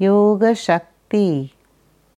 योगशक्ति